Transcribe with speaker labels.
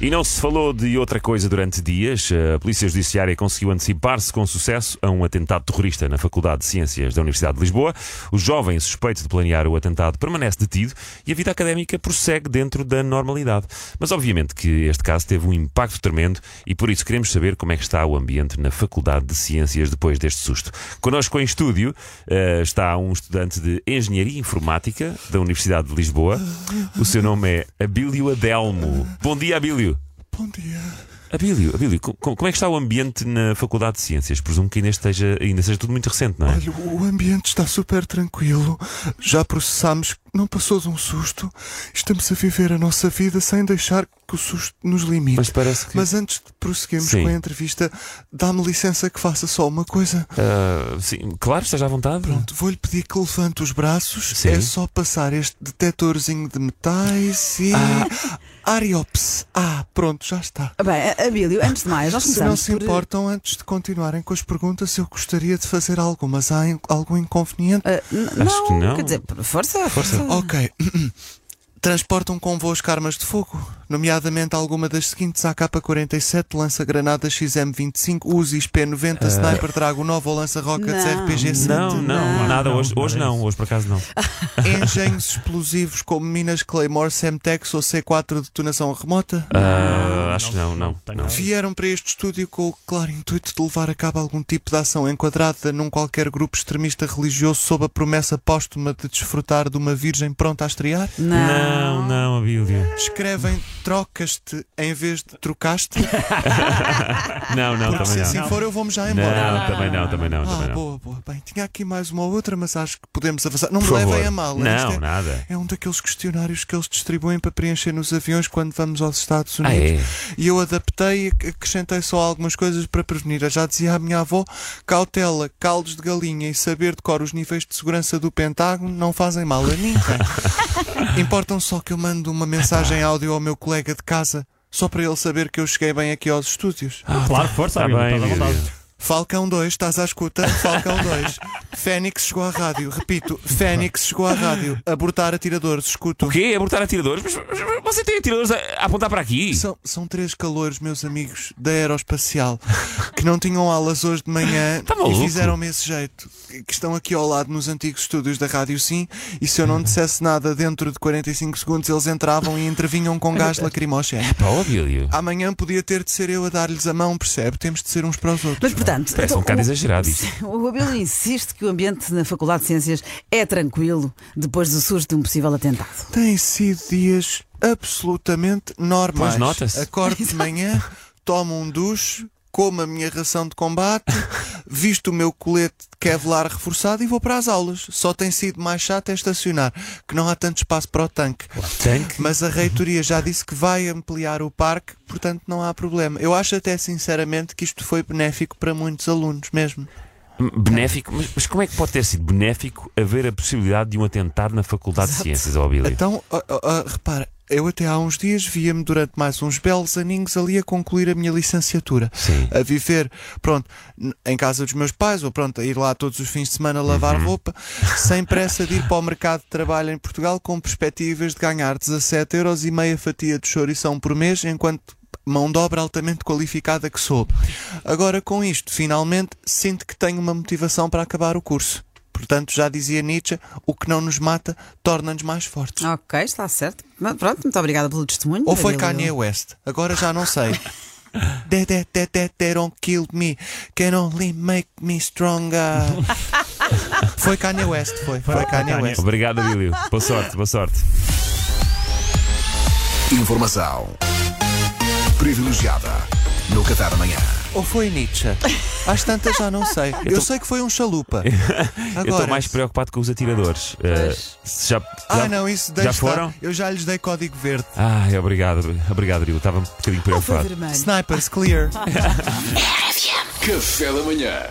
Speaker 1: E não se falou de outra coisa durante dias. A Polícia Judiciária conseguiu antecipar-se com sucesso a um atentado terrorista na Faculdade de Ciências da Universidade de Lisboa. O jovem suspeito de planear o atentado permanece detido e a vida académica prossegue dentro da normalidade. Mas obviamente que este caso teve um impacto tremendo e por isso queremos saber como é que está o ambiente na Faculdade de Ciências depois deste susto. Connosco em estúdio eh, está um estudante de Engenharia Informática da Universidade de Lisboa. O seu nome é Abílio Adelmo. Bom dia, Abílio.
Speaker 2: Bom dia.
Speaker 1: Abílio, Abílio, co- co- como é que está o ambiente na Faculdade de Ciências? Presumo que ainda esteja, ainda seja tudo muito recente, não é?
Speaker 2: Olha, o ambiente está super tranquilo. Já processámos, não passou de um susto. Estamos a viver a nossa vida sem deixar que o susto nos limite.
Speaker 1: Mas parece que.
Speaker 2: Mas antes de prosseguirmos
Speaker 1: Sim.
Speaker 2: com a entrevista, dá-me licença que faça só uma coisa.
Speaker 1: ah, sim, claro, esteja à vontade.
Speaker 2: Pronto, vou-lhe pedir que levante os braços.
Speaker 1: Sim.
Speaker 2: É só passar este detetorzinho de metais e. Ariops. Ah, pronto, já está.
Speaker 3: Bem, Abílio, antes de mais, nós
Speaker 2: Se não se
Speaker 3: por...
Speaker 2: importam, antes de continuarem com as perguntas, eu gostaria de fazer algumas. Há in- algum inconveniente?
Speaker 3: Ah, n-
Speaker 1: Acho que não.
Speaker 3: Quer dizer, força, força.
Speaker 2: Ok. Transportam convosco armas de fogo, nomeadamente alguma das seguintes: AK-47, lança-granadas XM25, Uzis P90, Sniper Drago 9 ou lança-rockets
Speaker 3: Não.
Speaker 2: RPG 100.
Speaker 1: Não, não,
Speaker 3: Não.
Speaker 1: nada. Hoje,
Speaker 4: Não,
Speaker 1: hoje
Speaker 4: nada
Speaker 1: não, hoje por acaso não.
Speaker 2: Engenhos explosivos como minas Claymore, Semtex ou C4 de detonação remota.
Speaker 1: Ah, acho que não, não. não.
Speaker 2: Vieram para este estúdio com o claro intuito de levar a cabo algum tipo de ação enquadrada num qualquer grupo extremista religioso sob a promessa póstuma de desfrutar de uma virgem pronta a estrear?
Speaker 1: Não, não, Abílio.
Speaker 2: Escrevem trocas-te em vez de trocaste?
Speaker 1: Não, não,
Speaker 2: Porque se
Speaker 1: também
Speaker 2: assim
Speaker 1: não.
Speaker 2: for eu vou-me já embora.
Speaker 1: Não, também não, também não,
Speaker 2: Ah,
Speaker 1: também não.
Speaker 2: boa, boa. Bem, tinha aqui mais uma ou outra, mas acho que podemos avançar. Não
Speaker 1: Por
Speaker 2: me levem
Speaker 1: favor.
Speaker 2: a mal.
Speaker 1: Não,
Speaker 2: é,
Speaker 1: nada.
Speaker 2: é um daqueles questionários que eles distribuem para preencher nos aviões quando vamos aos Estados
Speaker 1: Ah,
Speaker 2: Unidos.
Speaker 1: é?
Speaker 2: E eu adaptei e ac- acrescentei só algumas coisas para prevenir. Eu já dizia à minha avó: cautela, caldos de galinha e saber de cor os níveis de segurança do Pentágono não fazem mal a ninguém. Importam só que eu mando uma mensagem áudio ao meu colega de casa. Só para ele saber que eu cheguei bem aqui aos estúdios.
Speaker 4: Claro, força,
Speaker 1: Está
Speaker 4: Abílio,
Speaker 1: bem.
Speaker 2: Falcão 2, estás à escuta? Falcão 2. Fênix chegou à rádio. Repito, Fênix chegou à rádio. Abortar atiradores, escuto.
Speaker 1: O quê? Abortar atiradores? Mas, mas você tem atiradores a, a apontar para aqui?
Speaker 2: São, são três calores, meus amigos, da aeroespacial, que não tinham aulas hoje de manhã
Speaker 1: Tá
Speaker 2: e fizeram-me esse jeito. Que estão aqui ao lado nos antigos estúdios da Rádio Sim, e se eu não dissesse nada dentro de 45 segundos, eles entravam e intervinham com gás lacrimógeno.
Speaker 1: Pá, ó, Abílio.
Speaker 2: Amanhã podia ter de ser eu a dar-lhes a mão, percebe? Temos de ser uns para os outros.
Speaker 3: Mas, portanto,
Speaker 1: Parece um
Speaker 3: então,
Speaker 1: bocado
Speaker 3: o-
Speaker 1: exagerado isto.
Speaker 3: O Abílio insiste que o ambiente na Faculdade de Ciências é tranquilo depois do susto de um possível atentado.
Speaker 2: Têm sido dias absolutamente normais.
Speaker 1: Pois nota-se.
Speaker 2: Acordo de manhã, tomo um duche, como a minha ração de combate, visto o meu colete de Kevlar reforçado e vou para as aulas. Só tem sido mais chato é estacionar, que não há tanto espaço para o tanque.
Speaker 1: Tanque?
Speaker 2: Mas a reitoria já disse que vai ampliar o parque, portanto não há problema. Eu acho até sinceramente que isto foi benéfico para muitos alunos mesmo.
Speaker 1: Benéfico? Mas, mas como é que pode ter sido benéfico haver a possibilidade de um atentado na Faculdade de Ciências, ó?
Speaker 2: Então, ó, ó, ó, repara, eu até há uns dias via-me durante mais uns belos aninhos ali a concluir a minha licenciatura.
Speaker 1: Sim.
Speaker 2: A viver, pronto, em casa dos meus pais, ou pronto, a ir lá todos os fins de semana lavar
Speaker 1: Uhum.
Speaker 2: roupa, sem pressa de ir para o mercado de trabalho em Portugal com perspectivas de ganhar 17 euros e meia fatia de chourição por mês, enquanto mão de obra altamente qualificada que sou. Agora, com isto, finalmente, sinto que tenho uma motivação para acabar o curso. Portanto, já dizia Nietzsche, o que não nos mata torna-nos mais fortes.
Speaker 3: Ok, está certo. Pronto, muito obrigada pelo testemunho.
Speaker 2: Ou foi. Kanye West? Agora já não sei. They, they, they, they, they don't kill me, can only make me stronger. foi Kanye West, foi. Foi,
Speaker 4: Foi
Speaker 2: Kanye
Speaker 4: Kanye.
Speaker 2: West.
Speaker 1: Obrigado, Abílio. Boa sorte, boa sorte.
Speaker 5: Informação privilegiada no Café da manhã.
Speaker 2: Ou foi Nietzsche? Às tantas já não sei. Eu,
Speaker 1: tô-
Speaker 2: sei que foi um chalupa.
Speaker 1: Eu estou
Speaker 2: Agora,
Speaker 1: mais preocupado com os atiradores. Eh, se já,
Speaker 2: Ah,
Speaker 1: já-
Speaker 2: não, isso
Speaker 1: já
Speaker 2: deixa estar.
Speaker 1: foram?
Speaker 2: Eu já lhes dei código verde.
Speaker 1: Ai, obrigado, obrigado, Rio. Estava um bocadinho preocupado.
Speaker 2: Snipers clear.
Speaker 5: Café da manhã.